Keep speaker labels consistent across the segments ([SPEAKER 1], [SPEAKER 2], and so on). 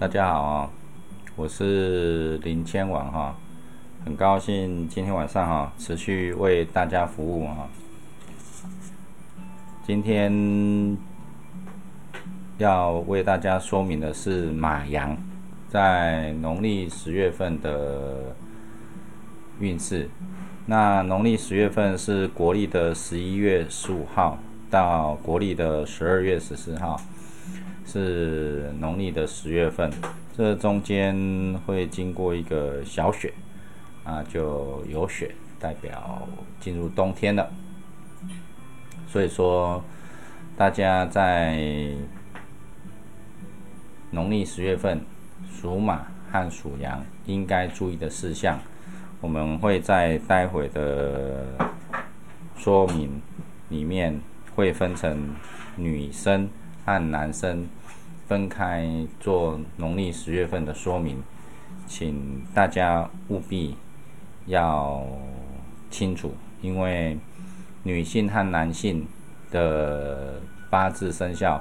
[SPEAKER 1] 大家好啊，我是林千王哈，很高兴今天晚上哈持续为大家服务哈。今天要为大家说明的是马羊在农历十月份的运势。那农历十月份是国历的十一月十五号到国历的十二月十四号。是农历的十月份，这中间会经过一个小雪，啊，就有雪，代表进入冬天了。所以说，大家在农历十月份属马和属羊应该注意的事项，我们会在待会的说明里面会分成女生和男生。分开做农历十月份的说明，请大家务必要清楚，因为女性和男性的八字生肖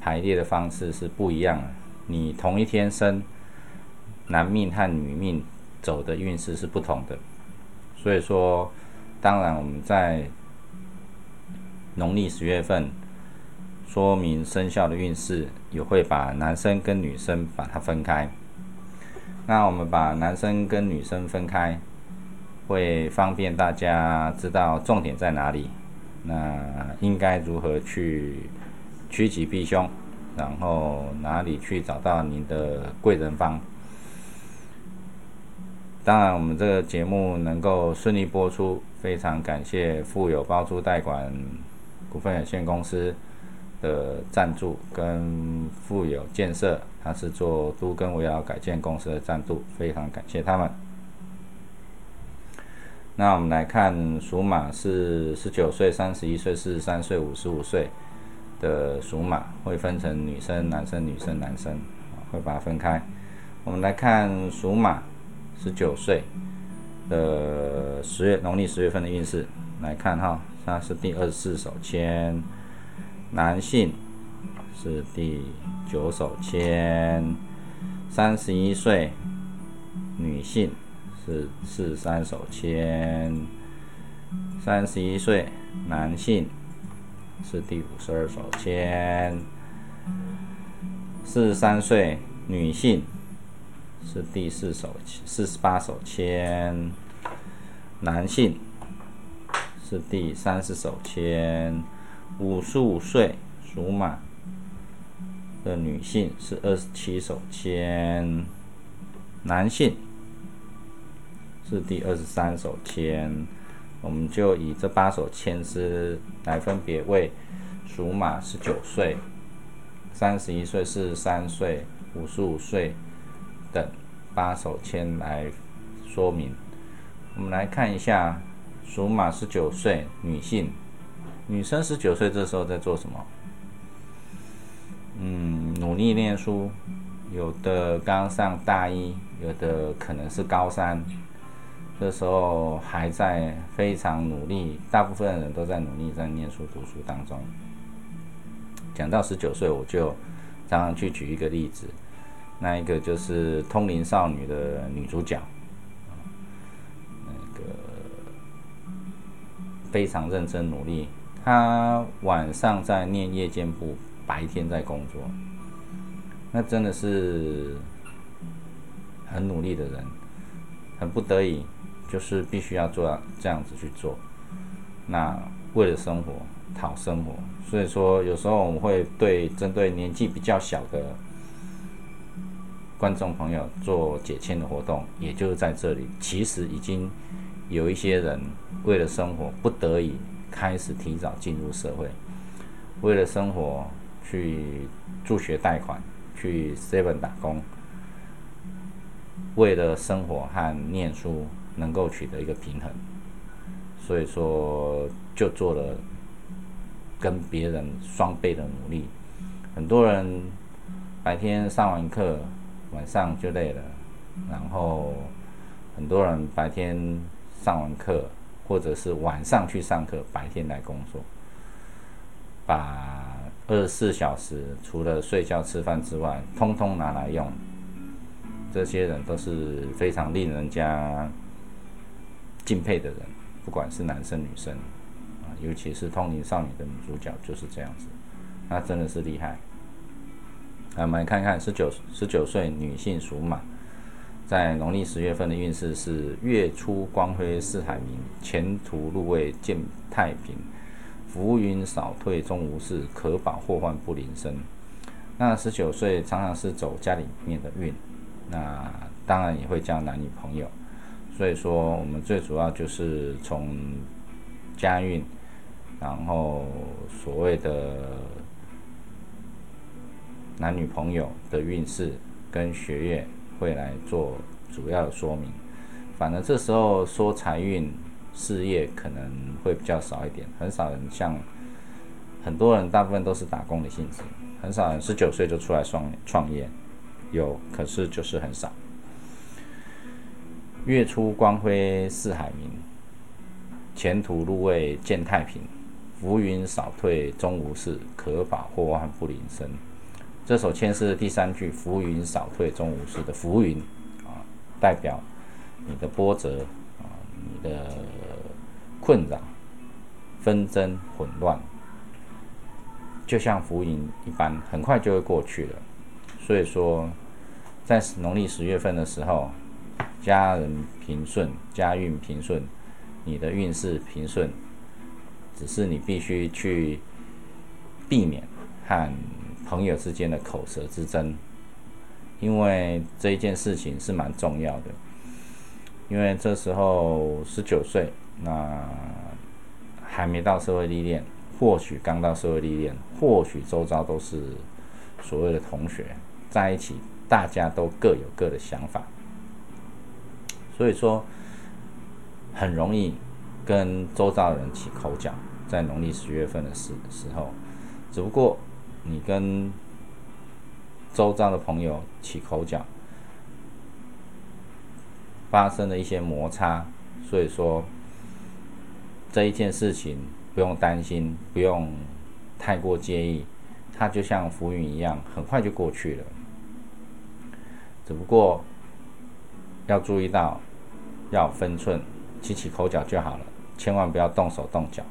[SPEAKER 1] 排列的方式是不一样的。你同一天生，男命和女命走的运势是不同的。所以说，当然我们在农历十月份。说明生肖的运势，也会把男生跟女生把它分开。那我们把男生跟女生分开，会方便大家知道重点在哪里。那应该如何去趋吉避凶，然后哪里去找到您的贵人方？当然，我们这个节目能够顺利播出，非常感谢富有包租代管股份有限公司。的赞助跟富有建设，他是做都跟围绕改建公司的赞助，非常感谢他们。那我们来看属马是十九岁、三十一岁、四十三岁、五十五岁的属马，会分成女生、男生、女生、男生，会把它分开。我们来看属马十九岁的十月农历十月份的运势，来看哈，它是第二十四手签。男性是第九手签，三十一岁；女性是四三手签，三十一岁男性是第五十二手签，四十三岁女性是第四手四十八手签，男性是第三十手签。五十五岁属马的女性是二十七手签，男性是第二十三手签。我们就以这八手签诗来分别为属马十九岁、三十一岁、四十三岁、五十五岁等八手签来说明。我们来看一下属马十九岁女性。女生十九岁这时候在做什么？嗯，努力念书，有的刚上大一，有的可能是高三，这时候还在非常努力，大部分人都在努力在念书读书当中。讲到十九岁，我就常常去举一个例子，那一个就是《通灵少女》的女主角，那个非常认真努力。他晚上在念夜间部，白天在工作，那真的是很努力的人，很不得已，就是必须要做这样子去做。那为了生活，讨生活，所以说有时候我们会对针对年纪比较小的观众朋友做解签的活动，也就是在这里，其实已经有一些人为了生活不得已。开始提早进入社会，为了生活去助学贷款，去 seven 打工，为了生活和念书能够取得一个平衡，所以说就做了跟别人双倍的努力。很多人白天上完课，晚上就累了，然后很多人白天上完课。或者是晚上去上课，白天来工作，把二十四小时除了睡觉吃饭之外，通通拿来用。这些人都是非常令人家敬佩的人，不管是男生女生啊，尤其是通灵少女的女主角就是这样子，那真的是厉害。那我们看看十九十九岁女性属马，在农历十月份的运势是月出光辉似海明，前途入位见太平，浮云少退终无事，可保祸患不临身。那十九岁常常是走家里面的运。那当然也会交男女朋友，所以说我们最主要就是从家运，然后所谓的男女朋友的运势跟学业会来做主要的说明。反正这时候说财运、事业可能会比较少一点，很少人像很多人大部分都是打工的性质，很少人十九岁就出来创创业。有，可是就是很少。月出光辉似海明，前途入位见太平，浮云少退终无事，可保祸患不临身。这首签诗的第三句“浮云少退终无事”的浮云啊，代表你的波折啊，你的困扰、纷争、混乱，就像浮云一般，很快就会过去了。所以说。在农历十月份的时候，家人平顺，家运平顺，你的运势平顺，只是你必须去避免和朋友之间的口舌之争，因为这一件事情是蛮重要的。因为这时候十九岁，那还没到社会历练，或许刚到社会历练，或许周遭都是所谓的同学在一起。大家都各有各的想法，所以说很容易跟周遭的人起口角。在农历十月份的时时候，只不过你跟周遭的朋友起口角，发生了一些摩擦，所以说这一件事情不用担心，不用太过介意，它就像浮云一样，很快就过去了。只不过要注意到，要分寸，起起口角就好了，千万不要动手动脚。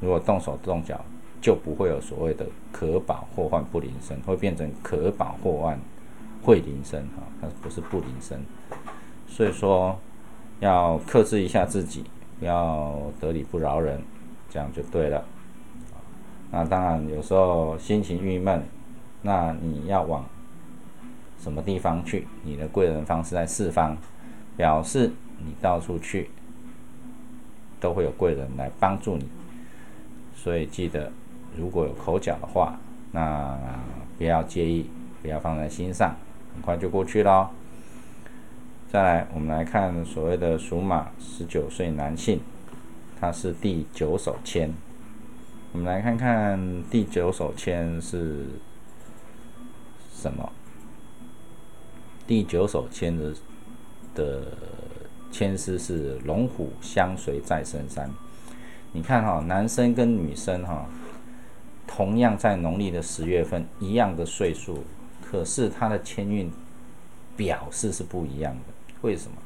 [SPEAKER 1] 如果动手动脚，就不会有所谓的可保祸患不临身，会变成可保祸患会临身哈，它不是不临身。所以说要克制一下自己，不要得理不饶人，这样就对了。那当然有时候心情郁闷，那你要往。什么地方去？你的贵人方是在四方，表示你到处去都会有贵人来帮助你。所以记得，如果有口角的话，那不要介意，不要放在心上，很快就过去了。再来，我们来看所谓的属马十九岁男性，他是第九手签。我们来看看第九手签是什么。第九手签的的签诗是“龙虎相随在深山”。你看哈，男生跟女生哈，同样在农历的十月份，一样的岁数，可是他的签运表示是不一样的。为什么？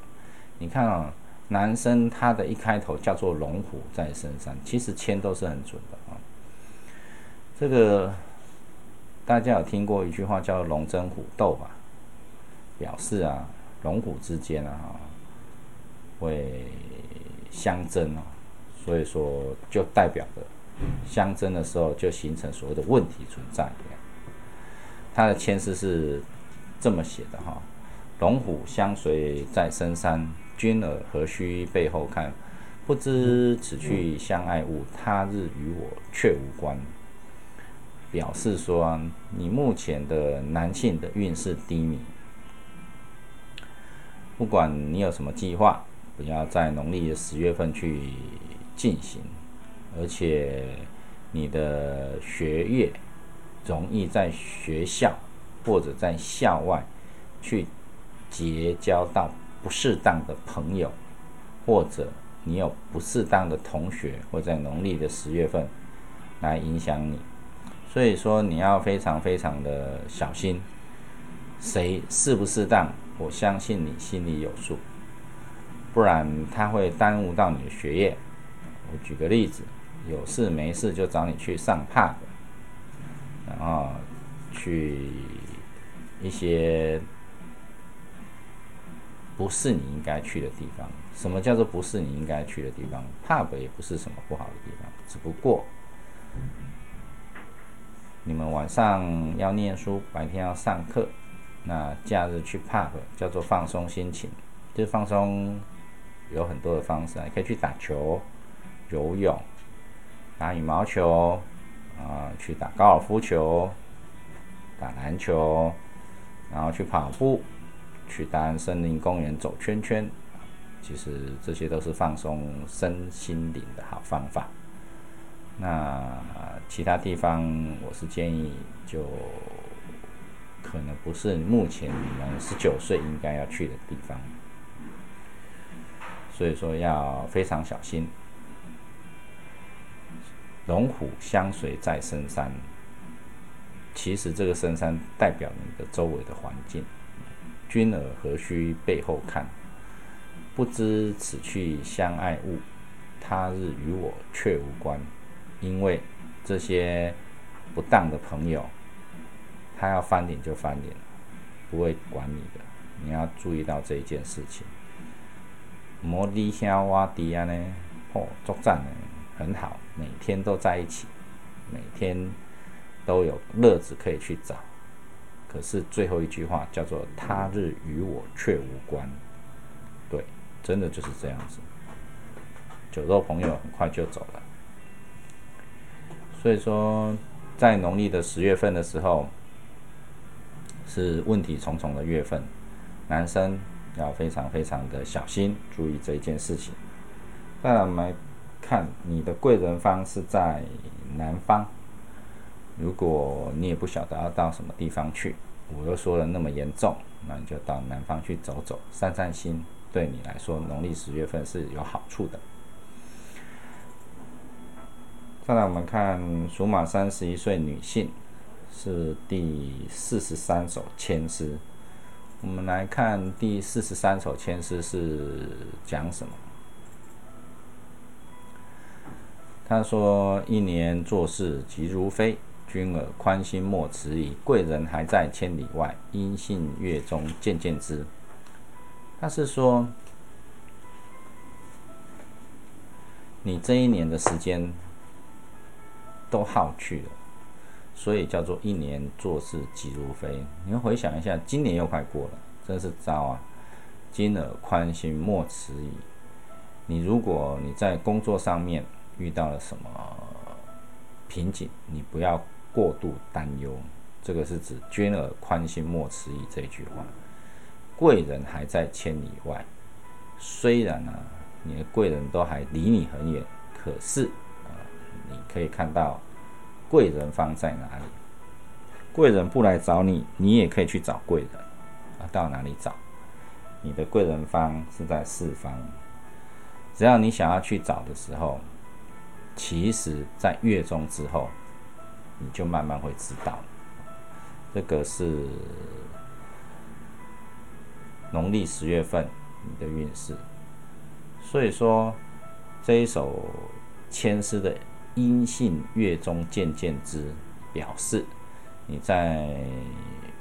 [SPEAKER 1] 你看啊，男生他的一开头叫做“龙虎在身上”，其实签都是很准的啊。这个大家有听过一句话叫“龙争虎斗”吧？表示啊，龙虎之间啊，会相争啊，所以说就代表着相争的时候就形成所谓的问题存在。他的签诗是这么写的哈：龙虎相随在深山，君儿何须背后看？不知此去相爱物，他日与我却无关。表示说，你目前的男性的运势低迷。不管你有什么计划，不要在农历的十月份去进行，而且你的学业容易在学校或者在校外去结交到不适当的朋友，或者你有不适当的同学会在农历的十月份来影响你，所以说你要非常非常的小心，谁适不适当，我相信你心里有数，不然他会耽误到你的学业。我举个例子，有事没事就找你去上 pub，然后去一些不是你应该去的地方。什么叫做不是你应该去的地方？pub 也不是什么不好的地方，只不过你们晚上要念书，白天要上课，那假日去 pub 叫做放松心情。就是放松有很多的方式，你可以去打球。游泳、打羽毛球，啊，去打高尔夫球、打篮球，然后去跑步，去当森林公园走圈圈，其实这些都是放松身心灵的好方法。那其他地方，我是建议就可能不是目前你们十九岁应该要去的地方，所以说要非常小心。龙虎相随在深山，其实这个深山代表你的周围的环境。君尔何须背后看？不知此去相爱物，他日与我却无关。因为这些不当的朋友，他要翻脸就翻脸，不会管你的。你要注意到这一件事情。摩的香瓦迪亚呢？哦，作战呢？很好，每天都在一起，每天都有乐子可以去找。可是最后一句话叫做“他日与我却无关”，对，真的就是这样子。酒肉朋友很快就走了。所以说，在农历的十月份的时候，是问题重重的月份，男生要非常非常的小心，注意这一件事情。当然没。看你的贵人方是在南方，如果你也不晓得要到什么地方去，我又说了那么严重，那你就到南方去走走，散散心，对你来说农历十月份是有好处的。再来，我们看属马三十一岁女性是第四十三首签诗，我们来看第四十三首签诗是讲什么。他说：“一年做事急如飞，君尔宽心莫迟疑。贵人还在千里外，音信月中渐渐知。”他是说，你这一年的时间都耗去了，所以叫做一年做事急如飞。你们回想一下，今年又快过了，真是糟啊！君尔宽心莫迟疑。你如果你在工作上面，遇到了什么瓶颈，你不要过度担忧。这个是指“捐而宽心莫迟疑”这句话。贵人还在千里外，虽然呢，你的贵人都还离你很远，可是啊，你可以看到贵人方在哪里。贵人不来找你，你也可以去找贵人啊。到哪里找？你的贵人方是在四方，只要你想要去找的时候。其实，在月中之后，你就慢慢会知道，这个是农历十月份你的运势。所以说，这一首千诗的“阴性月中渐渐知”，表示你在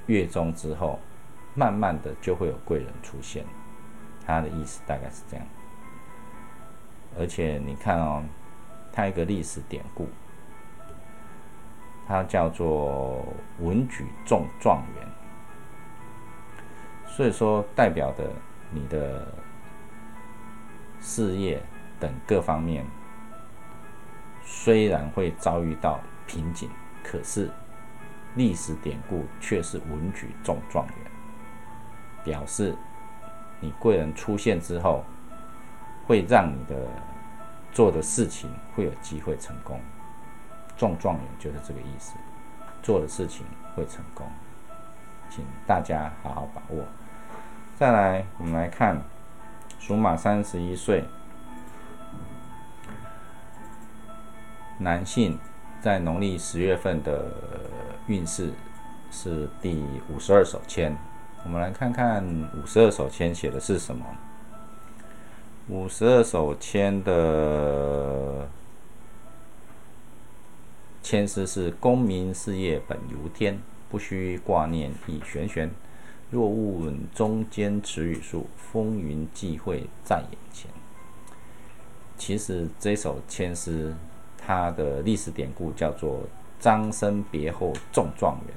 [SPEAKER 1] 月中之后，慢慢的就会有贵人出现。他的意思大概是这样。而且你看哦。它一个历史典故，它叫做“文举中状元”，所以说代表的你的事业等各方面，虽然会遭遇到瓶颈，可是历史典故却是文举中状元，表示你贵人出现之后，会让你的。做的事情会有机会成功，中状元就是这个意思。做的事情会成功，请大家好好把握。再来，我们来看属马三十一岁男性在农历十月份的运势是第五十二手签。我们来看看五十二手签写的是什么。五十二手签的签诗是：功名事业本由天，不须挂念亦玄玄。若问中间词语数，风云际会在眼前。其实这首签诗，它的历史典故叫做“张生别后中状元”。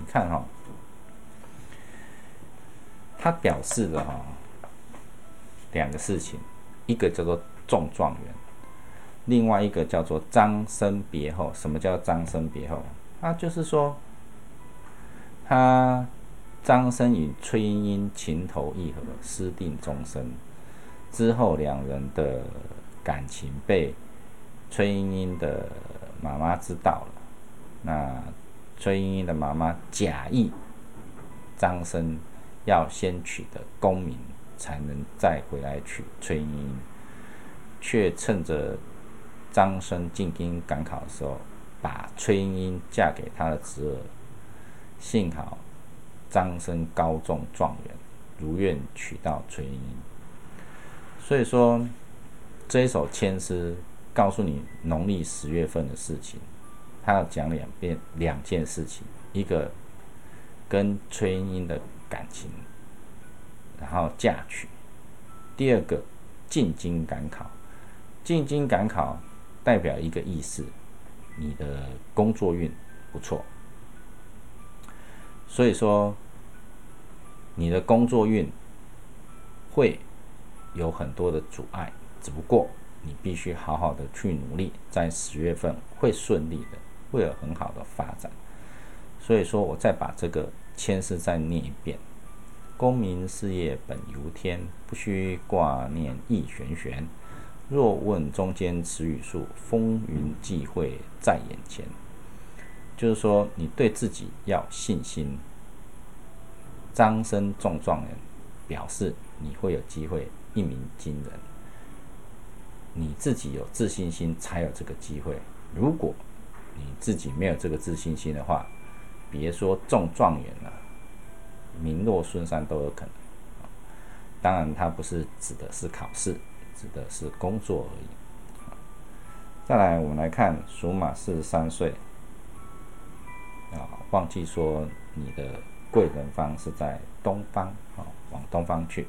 [SPEAKER 1] 你看哈，它表示的哈两个事情，一个叫做中状元，另外一个叫做张生别后。什么叫张生别后？啊，就是说他。张生与崔莺莺情投意合，私定终身。之后，两人的感情被崔莺莺的妈妈知道了。那崔莺莺的妈妈假意张生要先取得功名，才能再回来娶崔莺莺，却趁着张生进京赶考的时候，把崔莺莺嫁给他的侄儿。幸好。张生高中状元，如愿娶到崔莺莺。所以说，这一首千诗告诉你农历十月份的事情，他要讲两遍两件事情：一个跟崔莺莺的感情，然后嫁娶；第二个进京赶考。进京赶考代表一个意思，你的工作运不错。所以说。你的工作运会有很多的阻碍，只不过你必须好好的去努力，在十月份会顺利的，会有很好的发展。所以说，我再把这个签诗再念一遍：功名事业本由天，不须挂念亦玄玄。若问中间词语数，风云际会在眼前。就是说，你对自己要信心。张生中状元，表示你会有机会一鸣惊人。你自己有自信心，才有这个机会。如果你自己没有这个自信心的话，别说中状元了，名落孙山都有可能。当然，它不是指的是考试，指的是工作而已。再来，我们来看属马四十三岁，啊，忘记说你的。贵人方是在东方，好，往东方去。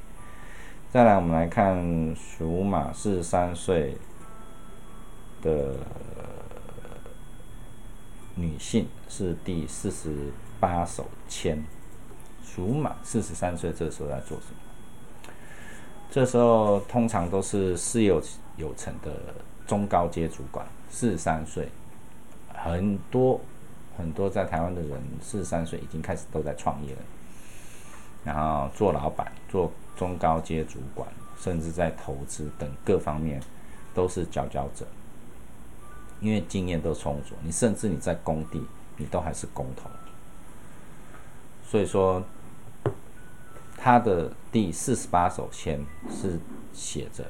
[SPEAKER 1] 再来，我们来看属马四十三岁的女性，是第四十八手签。属马四十三岁，这时候在做什么？这时候通常都是事业有成的中高阶主管，四十三岁，很多。很多在台湾的人四十三岁已经开始都在创业了，然后做老板、做中高阶主管，甚至在投资等各方面都是佼佼者，因为经验都充足。你甚至你在工地，你都还是工头。所以说，他的第四十八首签是写着：“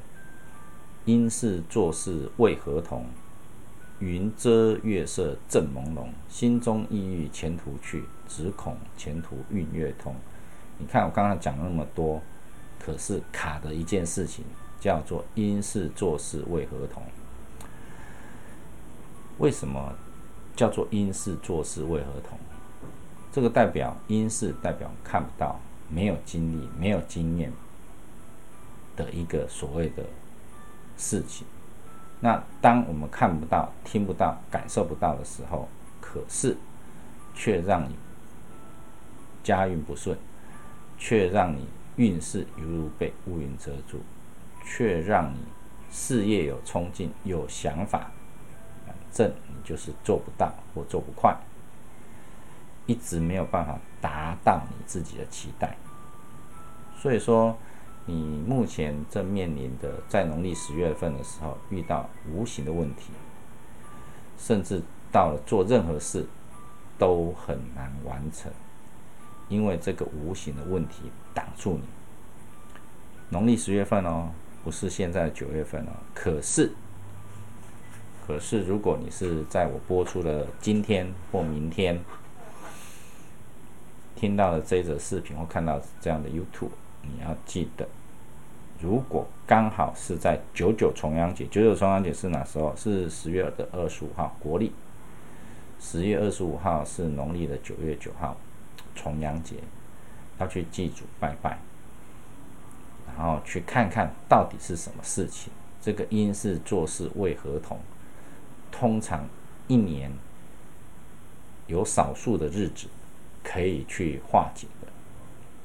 [SPEAKER 1] 因事做事为何同？”云遮月色正朦胧，心中意欲前途去，只恐前途运月通。你看我刚刚讲了那么多，可是卡的一件事情叫做因事做事为何同？为什么叫做因事做事为何同？这个代表因事代表看不到、没有经历、没有经验的一个所谓的事情。那当我们看不到、听不到、感受不到的时候，可是却让你家运不顺，却让你运势犹如被乌云遮住，却让你事业有冲劲、有想法，反正你就是做不到或做不快，一直没有办法达到你自己的期待。所以说。你目前正面临的，在农历十月份的时候遇到无形的问题，甚至到了做任何事都很难完成，因为这个无形的问题挡住你。农历十月份哦，不是现在的九月份哦，可是可是如果你是在我播出的今天或明天听到了这则视频或看到这样的 YouTube，你要记得，如果刚好是在九九重阳节，九九重阳节是哪时候？是十月的二十五号，国历十月二十五号是农历的九月九号，重阳节要去祭祖拜拜，然后去看看到底是什么事情。这个因是做事为何同？通常一年有少数的日子可以去化解的，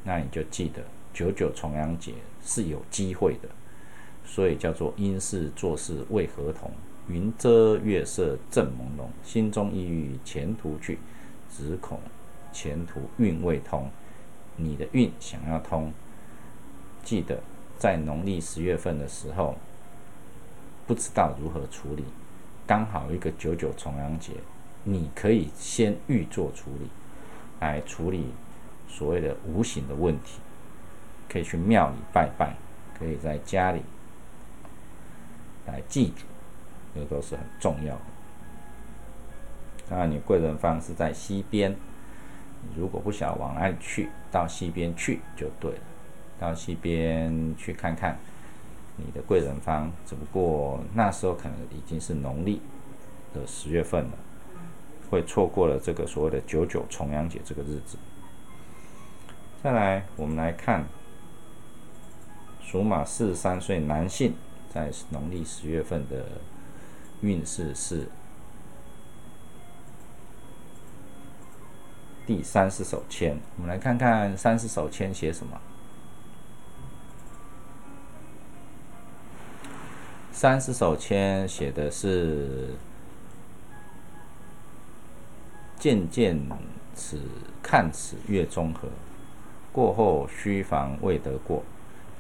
[SPEAKER 1] 那你就记得九九重阳节是有机会的，所以叫做因事做事为何同？云遮月色正朦胧，心中意欲前途去，只恐前途运未通。你的运想要通，记得在农历十月份的时候。不知道如何处理，刚好一个九九重阳节，你可以先预做处理，来处理所谓的无形的问题，可以去庙里拜拜，可以在家里来祭祖，这都是很重要的。当然，你贵人方是在西边，如果不想往哪里去，到西边去就对了，到西边去看看。你的贵人方，只不过那时候可能已经是农历的十月份了，会错过了这个所谓的九九重阳节这个日子。再来，我们来看属马四十三岁男性在农历十月份的运势是第三十手签。我们来看看三十手签写什么。三十手签写的是“渐渐此看此月中和，过后须防未得过，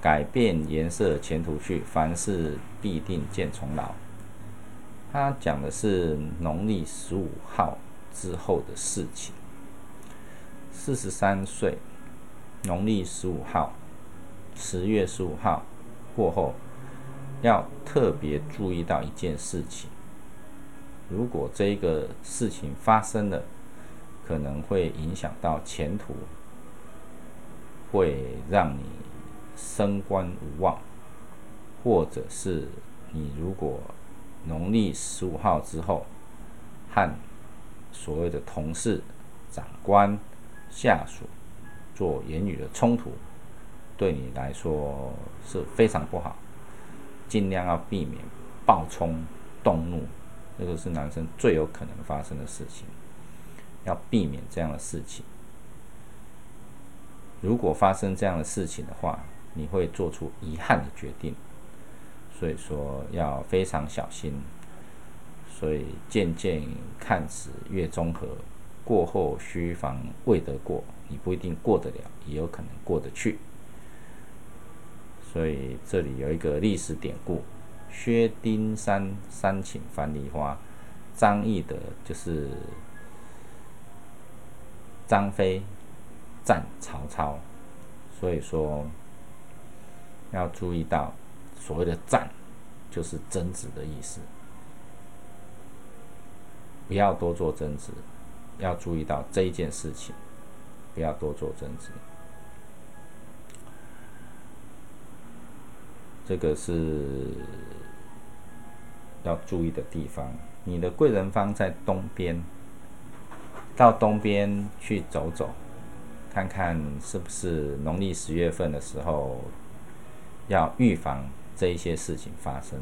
[SPEAKER 1] 改变颜色前途去，凡事必定见重劳。”他讲的是农历十五号之后的事情。四十三岁，农历十五号，十月十五号过后。要特别注意到一件事情，如果这个事情发生了，可能会影响到前途，会让你升官无望，或者是你如果农历十五号之后和所谓的同事、长官、下属做言语的冲突，对你来说是非常不好。尽量要避免暴冲动怒，这个是男生最有可能发生的事情，要避免这样的事情。如果发生这样的事情的话，你会做出遗憾的决定，所以说要非常小心。所以渐渐看此越综合，过后须防未得过，你不一定过得了，也有可能过得去。所以这里有一个历史典故：薛丁山三请樊梨花，张翼德就是张飞战曹操。所以说要注意到，所谓的战就是争执的意思，不要多做争执，要注意到这一件事情，不要多做争执。这个是要注意的地方。你的贵人方在东边，到东边去走走，看看是不是农历十月份的时候，要预防这一些事情发生，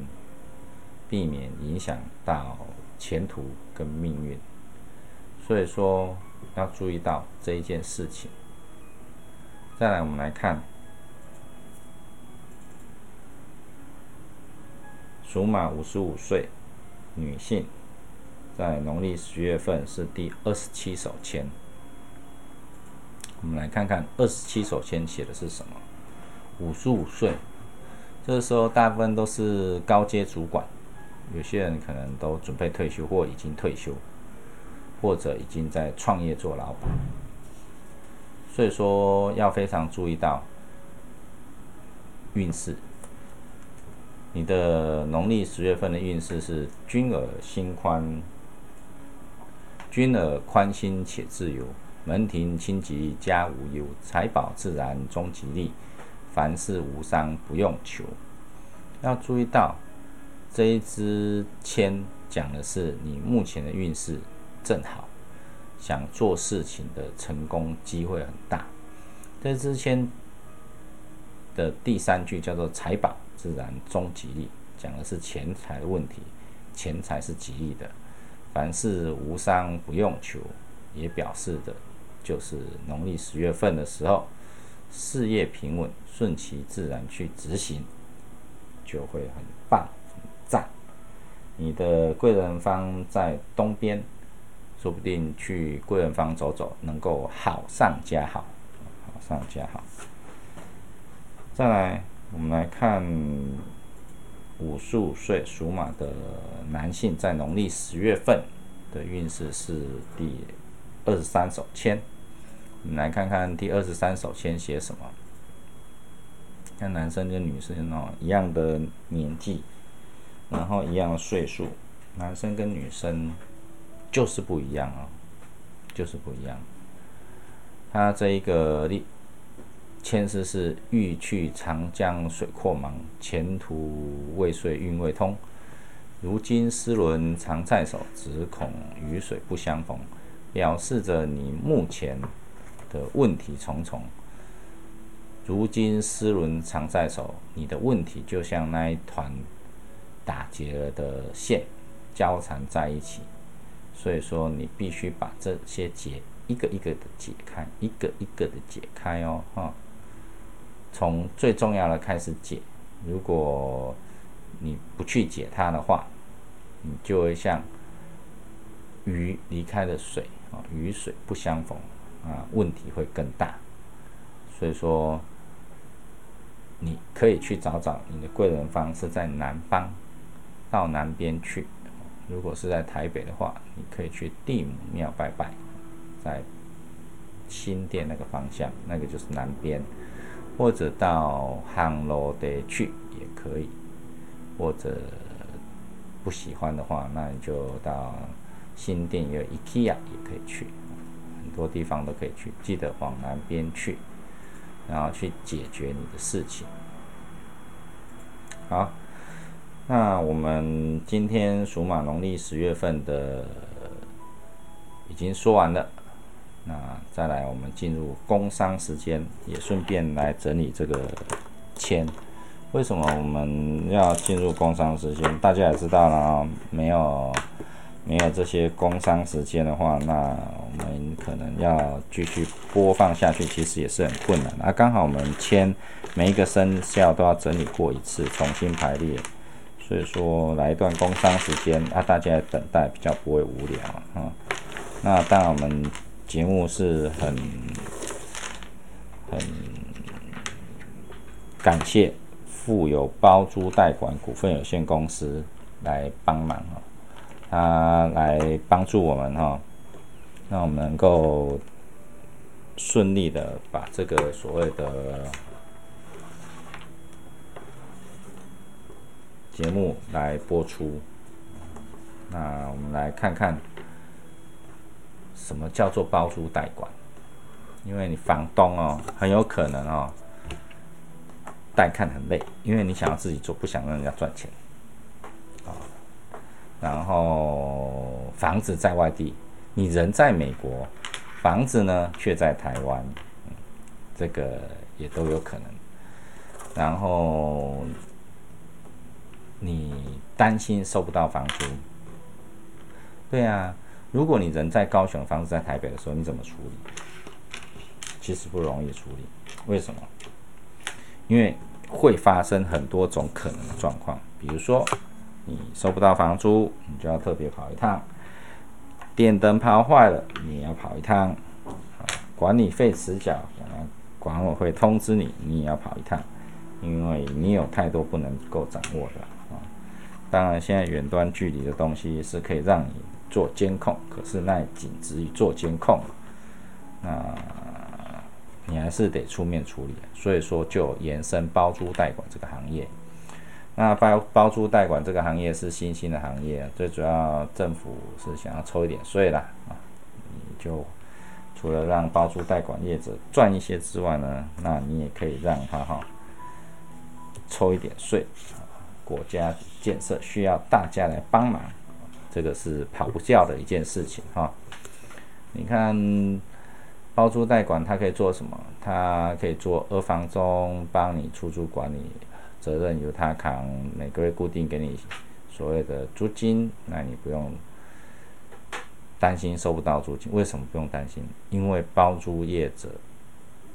[SPEAKER 1] 避免影响到前途跟命运。所以说要注意到这一件事情。再来，我们来看。属马五十五岁，女性，在农历十月份是第二十七手签。我们来看看二十七手签写的是什么。五十五岁，这个时候大部分都是高阶主管，有些人可能都准备退休或已经退休，或者已经在创业做老板。所以说要非常注意到运势。你的农历十月份的运势是君尔心宽，君尔宽心且自由，门庭清吉家无忧，财宝自然终吉利，凡事无伤不用求。要注意到这一支签讲的是你目前的运势正好，想做事情的成功机会很大。这支签的第三句叫做财宝。自然终吉利，讲的是钱财的问题，钱财是吉利的，凡事无伤不用求，也表示的，就是农历十月份的时候，事业平稳，顺其自然去执行，就会很棒很赞。你的贵人方在东边，说不定去贵人方走走，能够好上加好，好上加好。再来。我们来看五十五岁属马的男性在农历十月份的运势是第二十三手签。我们来看看第二十三手签写什么。看男生跟女生哦一样的年纪，然后一样的岁数，男生跟女生就是不一样哦，就是不一样。他这一个例。千诗是欲去长江水阔茫，前途未遂运未通。如今丝轮常在手，只恐雨水不相逢。表示着你目前的问题重重。如今丝轮常在手，你的问题就像那一团打结了的线交缠在一起，所以说你必须把这些结一个一个的解开，一个一个的解开哦，哈。从最重要的开始解，如果你不去解它的话，你就会像鱼离开了水啊，鱼水不相逢啊，问题会更大。所以说，你可以去找找你的贵人方是在南方，到南边去。如果是在台北的话，你可以去地母庙拜拜，在新店那个方向，那个就是南边。或者到汉罗得去也可以，或者不喜欢的话，那你就到新店有 IKEA 也可以去，很多地方都可以去。记得往南边去，然后去解决你的事情。好，那我们今天属马农历十月份的已经说完了。那再来，我们进入工商时间，也顺便来整理这个签。为什么我们要进入工商时间？大家也知道了啊，没有没有这些工商时间的话，那我们可能要继续播放下去，其实也是很困难。那刚好我们签每一个生肖都要整理过一次，重新排列，所以说来一段工商时间，啊，大家等待比较不会无聊啊。那当然我们。节目是很很感谢富有包租代管股份有限公司来帮忙哦，他来帮助我们哈，让我们能够顺利的把这个所谓的节目来播出。那我们来看看。什么叫做包租代管？因为你房东哦，很有可能哦，带看很累，因为你想要自己做，不想让人家赚钱啊。然后房子在外地，你人在美国，房子呢却在台湾，这个也都有可能。然后你担心收不到房租，对啊。如果你人在高雄，房子在台北的时候，你怎么处理？其实不容易处理。为什么？因为会发生很多种可能的状况。比如说，你收不到房租，你就要特别跑一趟；电灯泡坏了，你也要跑一趟；管理费迟缴，管委会通知你，你也要跑一趟，因为你有太多不能够掌握的啊。当然，现在远端距离的东西是可以让你。做监控，可是那仅止于做监控，那你还是得出面处理。所以说，就延伸包租代管这个行业。那包包租代管这个行业是新兴的行业，最主要政府是想要抽一点税啦啊，你就除了让包租代管业者赚一些之外呢，那你也可以让他哈抽一点税，国家建设需要大家来帮忙，这个是跑不掉的一件事情哈。你看包租代管它可以做什么？它可以做二房中，帮你出租管理。责任由他扛，每个月固定给你所谓的租金，那你不用担心收不到租金。为什么不用担心？因为包租业者、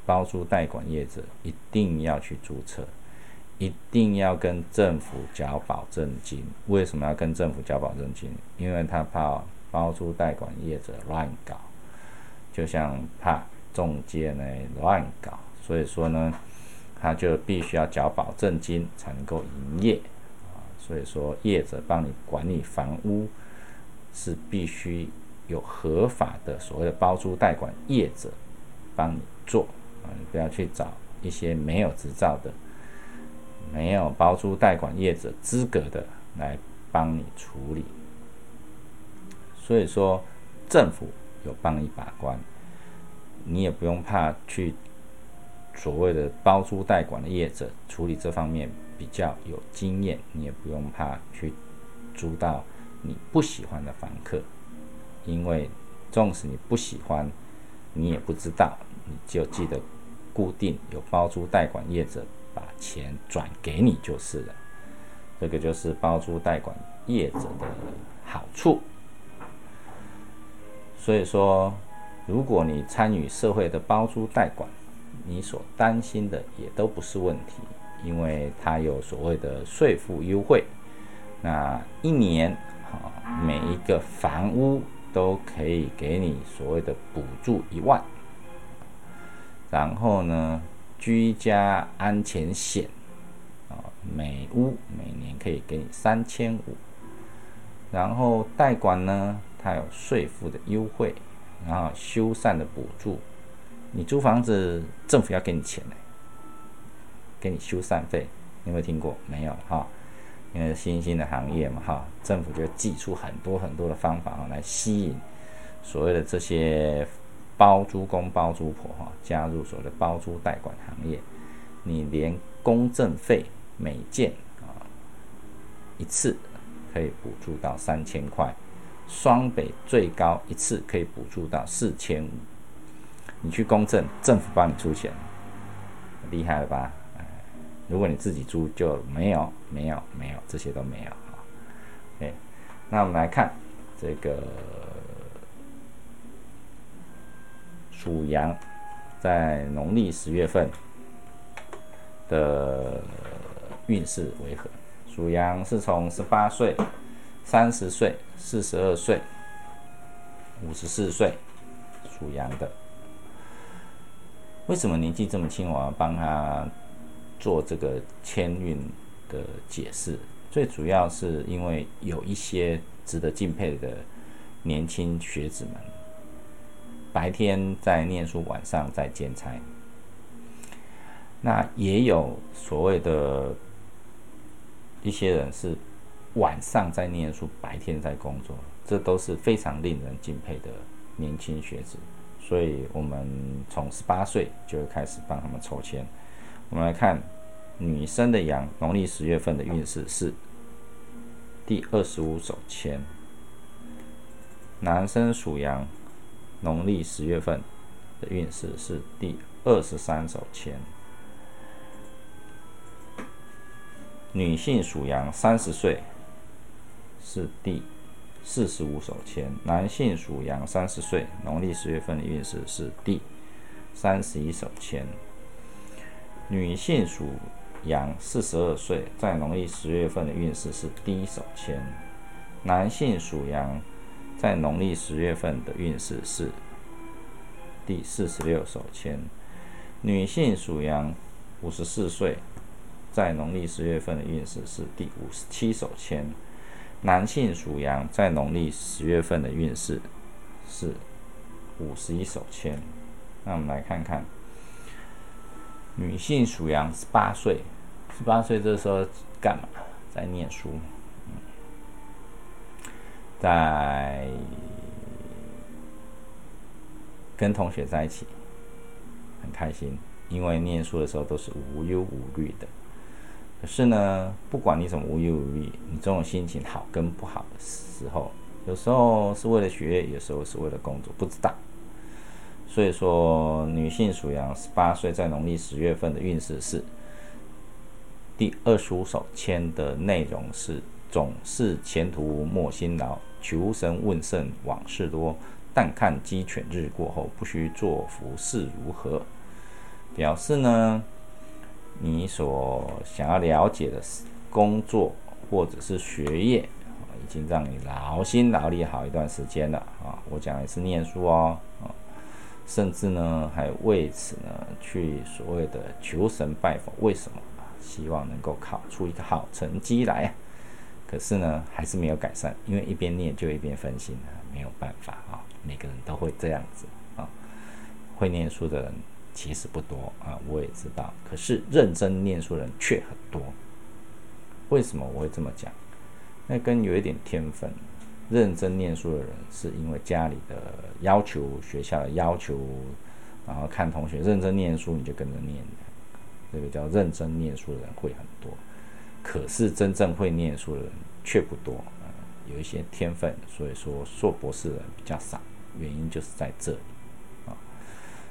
[SPEAKER 1] 包租代管业者一定要去注册，一定要跟政府缴保证金。为什么要跟政府缴保证金？因为他怕包租代管业者乱搞，就像怕中介呢乱搞，所以说呢。他就必须要缴保证金才能够营业啊，所以说业者帮你管理房屋是必须有合法的所谓的包租代管业者帮你做啊，你不要去找一些没有执照的、没有包租代管业者资格的来帮你处理。所以说政府有帮你把关，你也不用怕去。所谓的包租代管的业者处理这方面比较有经验，你也不用怕去租到你不喜欢的房客，因为纵使你不喜欢，你也不知道，你就记得固定有包租代管业者把钱转给你就是了。这个就是包租代管业者的好处。所以说，如果你参与社会的包租代管，你所担心的也都不是问题，因为它有所谓的税负优惠，那一年啊每一个房屋都可以给你所谓的补助一万，然后呢居家安全险啊每屋每年可以给你三千五，然后代管呢它有税负的优惠，然后修缮的补助。你租房子，政府要给你钱呢，给你修缮费，有没有听过？没有哈，因为新兴的行业嘛哈，政府就寄出很多很多的方法，来吸引所谓的这些包租公包租婆哈，加入所谓的包租代管行业。你连公证费每件啊一次可以补助到三千块，双北最高一次可以补助到四千五。你去公证，政府帮你出钱，厉害了吧？如果你自己租就没有，没有，没有，这些都没有啊。哎，那我们来看这个属羊在农历十月份的运势为何？属羊是从十八岁、三十岁、四十二岁、五十四岁属羊的。为什么年纪这么轻，我要帮他做这个签运的解释？最主要是因为有一些值得敬佩的年轻学子们，白天在念书，晚上在兼差。那也有所谓的一些人是晚上在念书，白天在工作，这都是非常令人敬佩的年轻学子。所以我们从十八岁就开始帮他们抽签。我们来看女生的羊，农历十月份的运势是第二十五手签；男生属羊，农历十月份的运势是第二十三手签；女性属羊，三十岁是第。四十五手签，男性属羊，三十岁，农历十月份的运势是第三十一手签；女性属羊，四十二岁，在农历十月份的运势是第一手签；男性属羊，在农历十月份的运势是第四十六手签；女性属羊，五十四岁，在农历十月份的运势是第五十七手签。男性属羊，在农历十月份的运势是五十一手签。那我们来看看，女性属羊，十八岁，十八岁这时候干嘛？在念书，在跟同学在一起，很开心，因为念书的时候都是无忧无虑的。可是呢，不管你怎么无忧无虑，你这种心情好跟不好的时候，有时候是为了学业，有时候是为了工作，不知道。所以说，女性属羊，十八岁在农历十月份的运势是第二十五首签的内容是：总是前途莫辛劳，求神问圣往事多。但看鸡犬日过后，不需作福事如何？表示呢，你所想要了解的工作或者是学业，已经让你劳心劳力好一段时间了啊！我讲的是念书哦，啊，甚至呢还为此呢去所谓的求神拜佛，为什么啊？希望能够考出一个好成绩来啊！可是呢还是没有改善，因为一边念就一边分心，没有办法啊。每个人都会这样子啊，会念书的人其实不多啊，我也知道。可是认真念书人却很多。为什么我会这么讲？那跟有一点天分。认真念书的人是因为家里的要求、学校的要求，然后看同学认真念书，你就跟着念。这个叫认真念书的人会很多。可是真正会念书的人却不多。有一些天分，所以说硕博士的人比较少。原因就是在这里啊，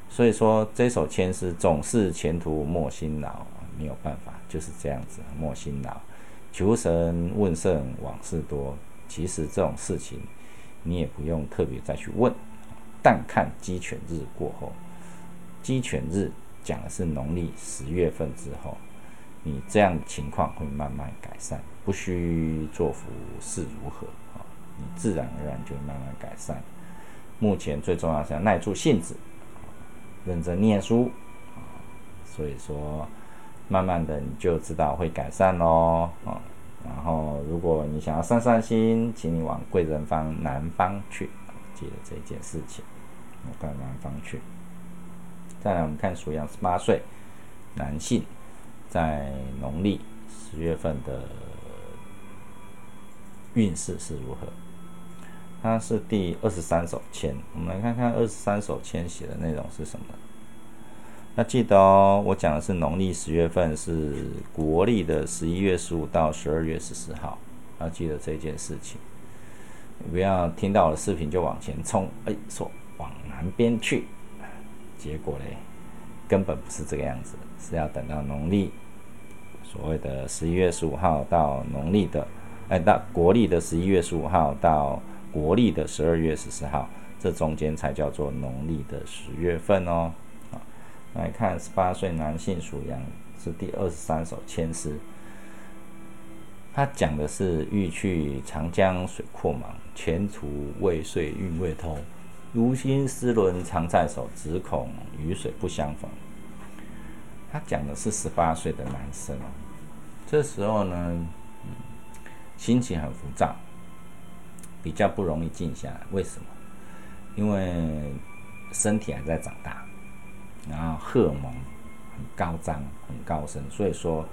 [SPEAKER 1] 所以说这首签诗总是前途莫辛劳，没有办法，就是这样子莫辛劳。求神问圣往事多，其实这种事情你也不用特别再去问，但看鸡犬日过后，鸡犬日讲的是农历十月份之后，你这样情况会慢慢改善，不需做福事如何啊，你自然而然就会慢慢改善。目前最重要是要耐住性子，认真念书啊，所以说慢慢的你就知道会改善喽啊。然后如果你想要散散心，请你往贵人方南方去，记得这件事情，往南方去。再来我们看属羊十八岁男性在农历十月份的运势是如何？它是第二十三首签，我们来看看二十三首签写的内容是什么。那记得哦，我讲的是农历十月份，是国历的十一月十五到十二月十四号，要记得这件事情。不要听到我的视频就往前冲，哎，说往南边去，结果嘞，根本不是这个样子，是要等到农历所谓的十一月十五号到农历的，哎，到国历的十一月十五号到。国历的十二月十四号，这中间才叫做农历的十月份哦。啊，来看十八岁男性属羊是第二十三首签诗，他讲的是欲去长江水阔茫，前途未遂运未通，如今丝纶常在手，只恐雨水不相逢。他讲的是十八岁的男生，这时候呢，心情很浮躁。比较不容易静下来，为什么？因为身体还在长大，然后荷尔蒙很高涨、很高升，所以说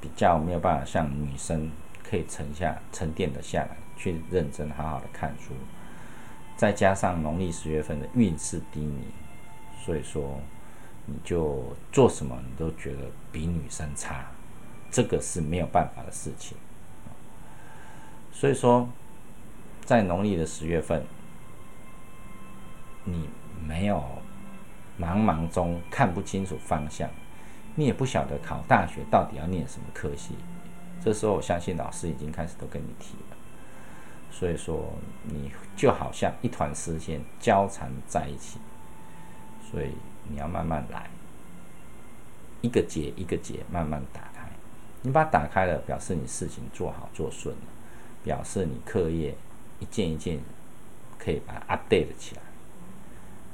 [SPEAKER 1] 比较没有办法像女生可以沉下、沉淀的下来，去认真好好的看书。再加上农历十月份的运势低迷，所以说你就做什么你都觉得比女生差，这个是没有办法的事情。所以说。在农历的十月份，你没有茫茫中看不清楚方向，你也不晓得考大学到底要念什么科系。这时候，我相信老师已经开始都跟你提了。所以说，你就好像一团丝线交缠在一起，所以你要慢慢来，一个结一个结慢慢打开。你把它打开了，表示你事情做好做顺了，表示你课业。一件一件可以把它 update 起来，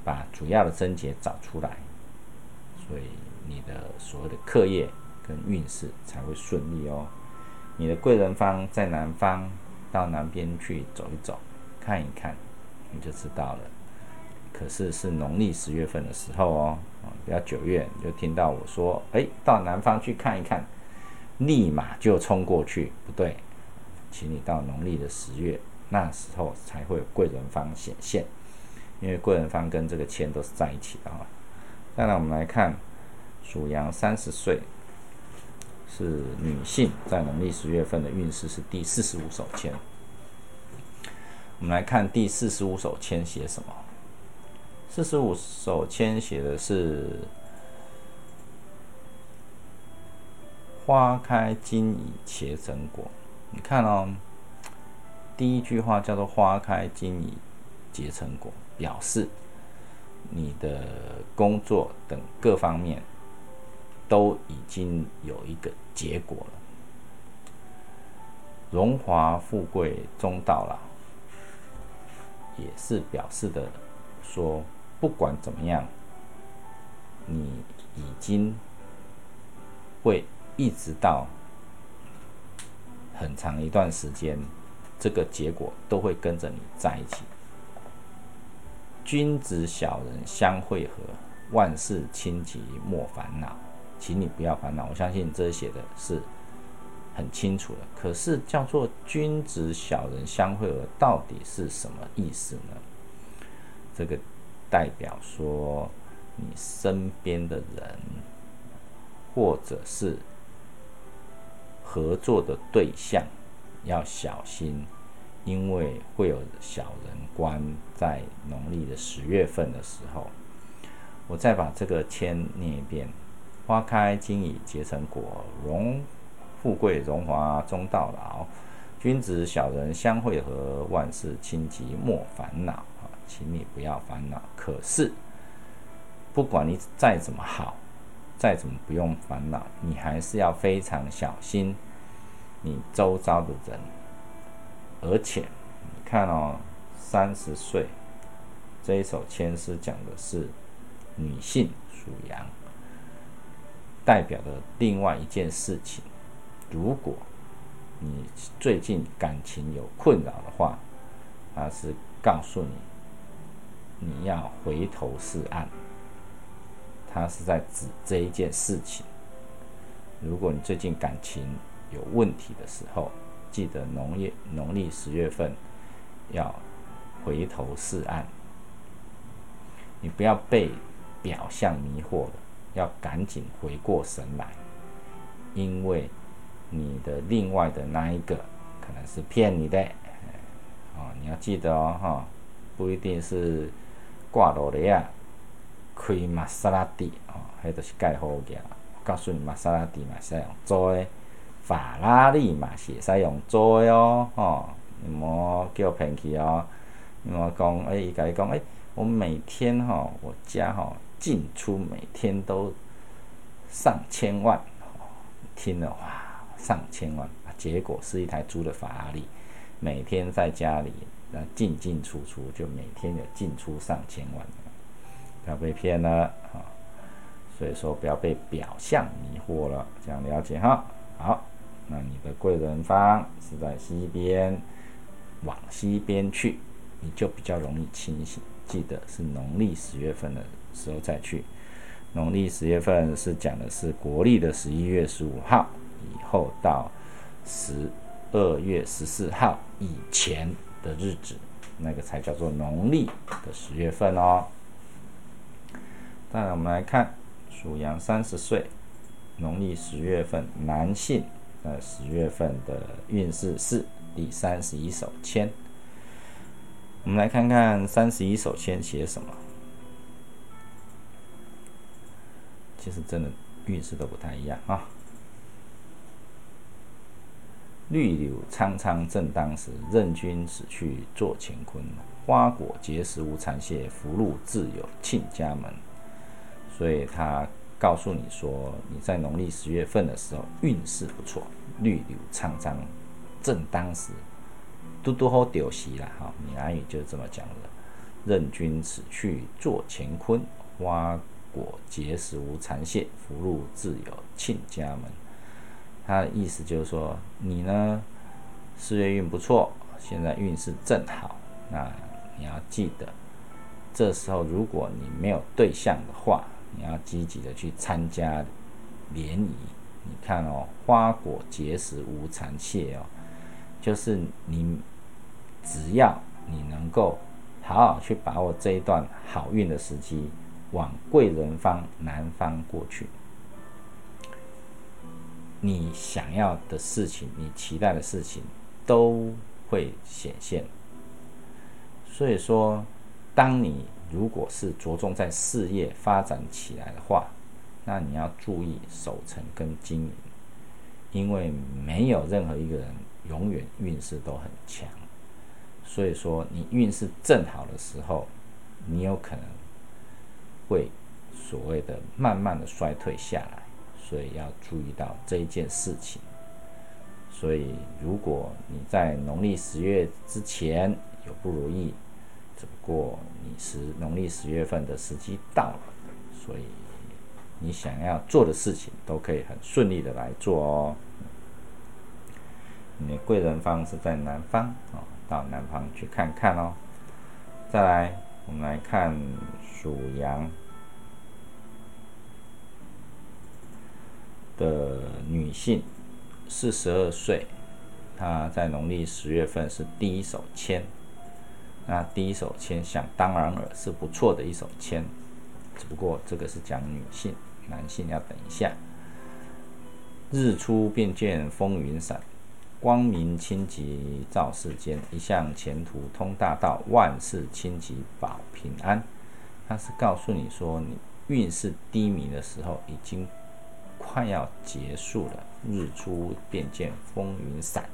[SPEAKER 1] 把主要的症结找出来，所以你的所谓的课业跟运势才会顺利哦。你的贵人方在南方，到南边去走一走，看一看，你就知道了。可是是农历十月份的时候哦，啊，不要九月你就听到我说，哎，到南方去看一看，立马就冲过去，不对，请你到农历的十月，那时候才会有贵人方显现，因为贵人方跟这个签都是在一起的啊。再来，我们来看属羊三十岁是女性，在农历十月份的运势是第四十五手签。我们来看第四十五手签写什么？四十五首签写的是“花开金已结成果”。你看哦，第一句话叫做“花开金已结成果”，表示你的工作等各方面都已经有一个结果了，荣华富贵终到了。也是表示的说，不管怎么样，你已经会一直到很长一段时间，这个结果都会跟着你在一起。君子小人相会合，万事清吉莫烦恼，请你不要烦恼。我相信这写的是。很清楚的，可是叫做君子小人相会合，到底是什么意思呢？这个代表说，你身边的人，或者是合作的对象，要小心，因为会有小人关在农历的十月份的时候。我再把这个签念一遍：花开金已结成果，荣。富贵荣华终到老，君子小人相会合，万事清吉莫烦恼！请你不要烦恼。可是，不管你再怎么好，再怎么不用烦恼，你还是要非常小心你周遭的人。而且，你看哦，三十岁这一首签诗讲的是女性属羊，代表的另外一件事情。如果你最近感情有困扰的话，他是告诉你你要回头是岸，他是在指这一件事情。如果你最近感情有问题的时候，记得农业农历十月份要回头是岸，你不要被表象迷惑了，要赶紧回过神来，因为。你的另外的那一个可能是骗你的，哦，你要记得哦，哈，不一定是挂落来啊，开玛莎拉蒂哦，迄都是盖好嘅。告诉你，玛莎拉蒂嘛是用做的，法拉利嘛是使用做的哦，吼，你莫叫骗去哦，你莫讲，哎，伊甲你讲，哎，我每天吼，我家吼进出每天都上千万，听了哇！上千万啊！结果是一台租的法拉利，每天在家里那进进出出，就每天有进出上千万，不要被骗了啊！所以说不要被表象迷惑了，这样了解哈。好，那你的贵人方是在西边，往西边去，你就比较容易清醒。记得是农历十月份的时候再去，农历十月份是讲的是国历的十一月十五号。以后到十二月十四号以前的日子，那个才叫做农历的十月份哦。再来，我们来看属羊三十岁，农历十月份男性在十月份的运势是第三十一手签。我们来看看三十一手签写什么。其实真的运势都不太一样啊。绿柳苍苍正当时，任君此去做乾坤。花果结实无残谢，福禄自有庆家门。所以他告诉你说，你在农历十月份的时候运势不错，绿柳苍苍正当时，嘟嘟好丢席了哈。闽南语就这么讲的。任君此去做乾坤，花果结实无残谢，福禄自有庆家门。他的意思就是说，你呢，事业运不错，现在运势正好。那你要记得，这时候如果你没有对象的话，你要积极的去参加联谊，你看哦，花果结实无残谢哦，就是你只要你能够好好去把握这一段好运的时机，往贵人方南方过去，你想要的事情，你期待的事情都会显现。所以说，当你如果是着重在事业发展起来的话，那你要注意守成跟经营，因为没有任何一个人永远运势都很强。所以说，你运势正好的时候，你有可能会所谓的慢慢的衰退下来，所以要注意到这一件事情。所以，如果你在农历十月之前有不如意，只不过你是农历十月份的时机到了，所以你想要做的事情都可以很顺利的来做哦。你的贵人方是在南方哦，到南方去看看哦。再来，我们来看属羊的女性，四十二岁，她在农历十月份是第一手签。那第一手签想当然尔是不错的一手签，只不过这个是讲女性，男性要等一下。日出便见风云散，光明清吉照世间，一向前途通大道，万事清吉保平安。它是告诉你说，你运势低迷的时候已经快要结束了。日出便见风云散。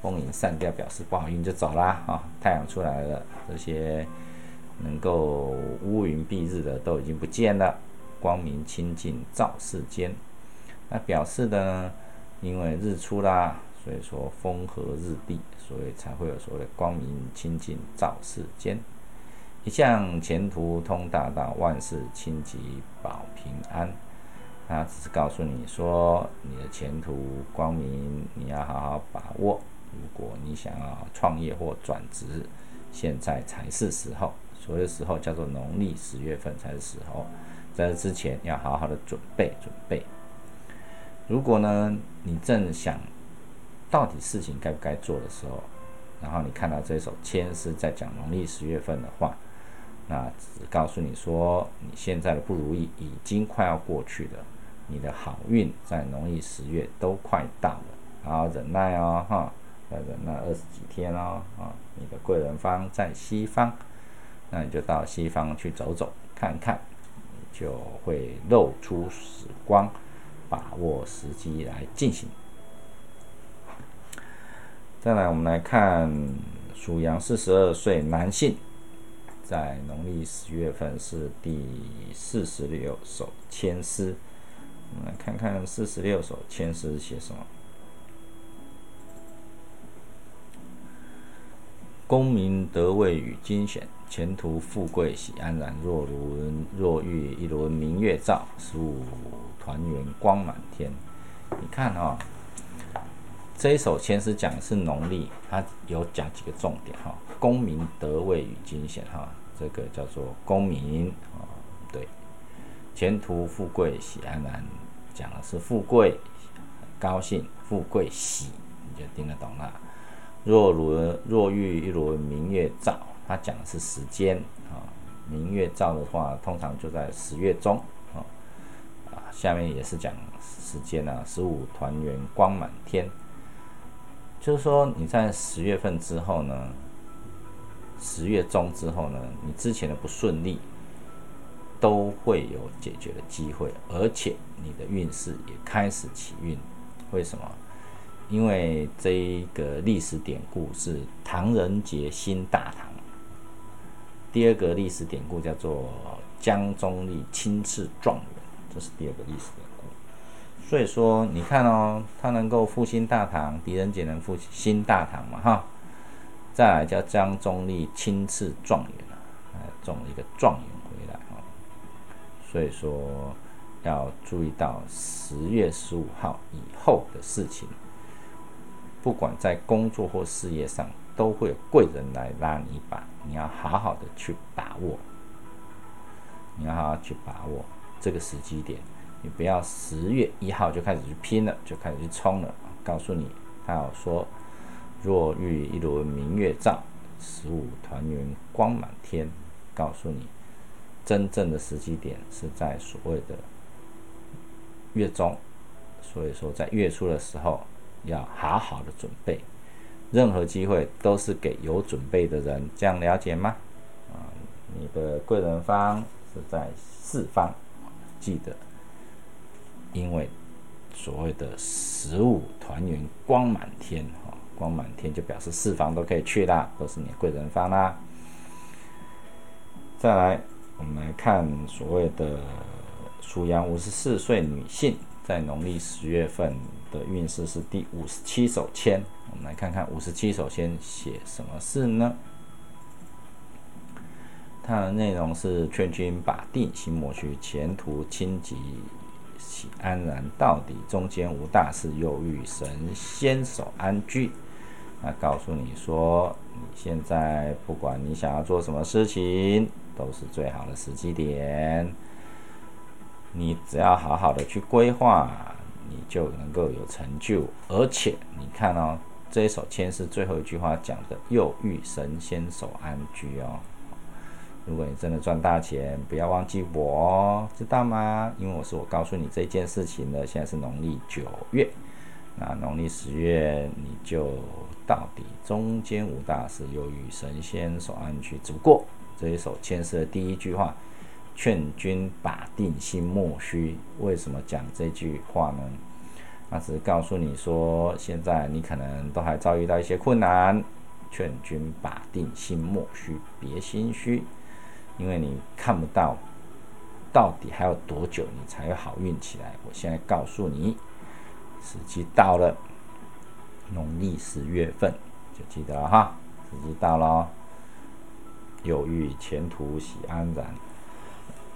[SPEAKER 1] 风云散掉，表示不好运就走啦啊！太阳出来了，这些能够乌云蔽日的都已经不见了，光明清净照世间。那表示的呢？因为日出啦，所以说风和日丽，所以才会有所谓的光明清净照世间。一向前途通大道，万事清吉保平安。他只是告诉你说，你的前途光明，你要好好把握。如果你想要创业或转职，现在才是时候。所谓的时候叫做农历十月份才是时候，在这之前要好好的准备准备。如果呢，你正想到底事情该不该做的时候，然后你看到这首签是在讲农历十月份的话，那只告诉你说，你现在的不如意已经快要过去了，你的好运在农历十月都快到了，好好忍耐哦，哈。再忍耐二十几天哦，啊，你的贵人方在西方，那你就到西方去走走看看，就会露出曙光，把握时机来进行。再来，我们来看属羊四十二岁男性，在农历十月份是第四十六首签诗，我们来看看四十六首签诗写什么。功名得位与惊险，前途富贵喜安然。若轮若遇一轮明月照，十五团圆光满天。你看哈，这一首签诗讲的是农历，它有讲几个重点哈。功名得位与惊险哈，这个叫做功名啊，对。前途富贵喜安然，讲的是富贵高兴，富贵喜，你就听得懂了。若轮若遇一轮明月照，它讲的是时间啊。明月照的话，通常就在十月中啊。啊，下面也是讲时间啊，十五团圆光满天。就是说你在十月份之后呢，十月中之后呢，你之前的不顺利都会有解决的机会，而且你的运势也开始起运。为什么？因为这一个历史典故是唐人杰新大唐，第二个历史典故叫做江中立亲赐状元，这是第二个历史典故。所以说，你看哦，他能够复兴大唐，狄仁杰能复兴大唐嘛？哈，再来叫江中立亲赐状元啊，中了一个状元。所以说，要注意到十月十五号以后的事情。不管在工作或事业上，都会有贵人来拉你一把，你要好好的去把握，你要好好去把握这个时机点，你不要十月一号就开始去拼了，就开始去冲了。告诉你，他有说，若遇一轮明月照，十五团圆光满天。告诉你，真正的时机点是在所谓的月中，所以说在月初的时候要好好的准备。任何机会都是给有准备的人，这样了解吗？啊，你的贵人方是在四方，记得，因为所谓的十五团圆光满天，哈，光满天就表示四方都可以去啦，都是你贵人方啦。再来，我们来看所谓的属羊五十四岁女性，在农历十月份的运势是第五十七手签。我们来看看五十七手签写什么事呢？它的内容是劝君把定心莫去，前途清吉喜安然，到底中间无大事，又遇神仙守安居。那告诉你说，你现在不管你想要做什么事情。都是最好的时机点，你只要好好的去规划，你就能够有成就。而且你看哦，这一首签是最后一句话讲的“又遇神仙守安居”哦。如果你真的赚大钱，不要忘记我哦，知道吗？因为我是我告诉你这件事情的。现在是农历九月，那农历十月你就到底中间无大事，又遇神仙守安居，只不过。这一首签诗的第一句话，劝君把定心莫虚。为什么讲这句话呢？那只是告诉你说，现在你可能都还遭遇到一些困难，劝君把定心莫虚，别心虚，因为你看不到到底还有多久你才会好运起来。我现在告诉你，时机到了，农历十月份就记得了哈，时机到了。有欲前途喜安然，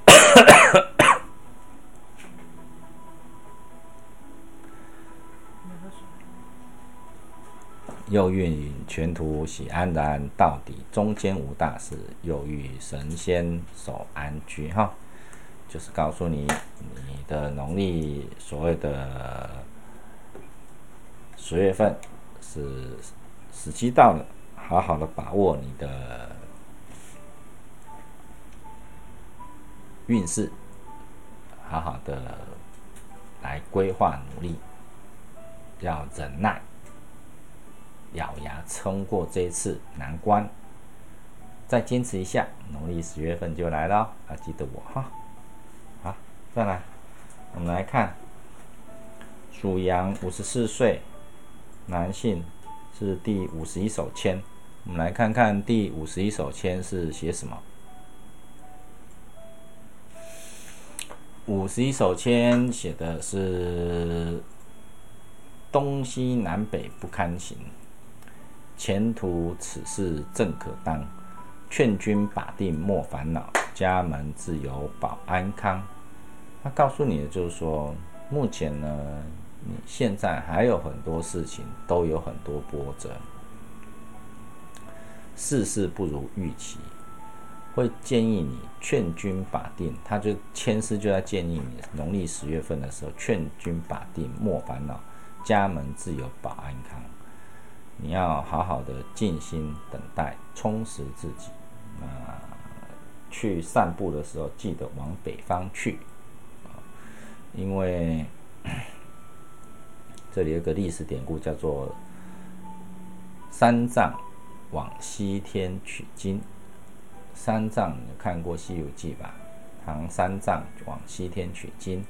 [SPEAKER 1] 又欲前途喜安然，到底中间无大事，又欲神仙守安居。哈，就是告诉你，你的农历所谓的十月份是时机到了，好好的把握你的。运势，好好的来规划努力，要忍耐，咬牙撑过这一次难关，再坚持一下，农历十月份就来了，要记得我哈。好，再来，我们来看属羊五十四岁男性是第五十一手签，我们来看看第五十一手签是写什么。五十一手签写的是东西南北不堪行，前途此事正可当，劝君把定莫烦恼，家门自有保安康。他告诉你的就是说，目前呢，你现在还有很多事情都有很多波折，事事不如预期。会建议你劝君把定，他就签诗就在建议你农历十月份的时候劝君把定莫烦恼，家门自有保安康。你要好好的静心等待，充实自己。啊，去散步的时候记得往北方去，因为 这里有个历史典故叫做三藏往西天取经。三藏有看过《西游记》吧？唐三藏往西天取经，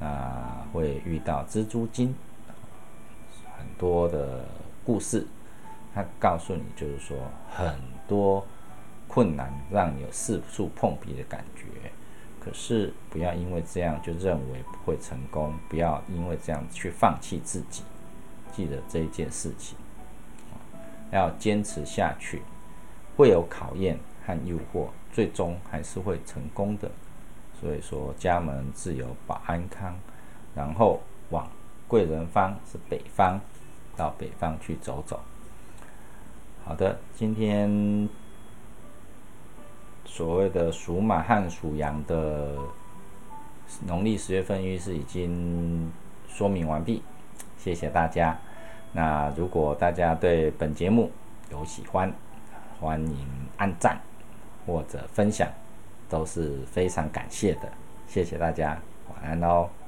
[SPEAKER 1] 啊，会遇到蜘蛛精，很多的故事。他告诉你，就是说很多困难让你有四处碰壁的感觉。可是不要因为这样就认为不会成功，不要因为这样去放弃自己。记得这一件事情，要坚持下去，会有考验。和诱惑，最终还是会成功的。所以说，家门自有保安康，然后往贵人方是北方，到北方去走走。好的，今天所谓的属马和属羊的农历十月份运势已经说明完毕，谢谢大家。那如果大家对本节目有喜欢，欢迎按赞或者分享，都是非常感谢的。谢谢大家，晚安喽。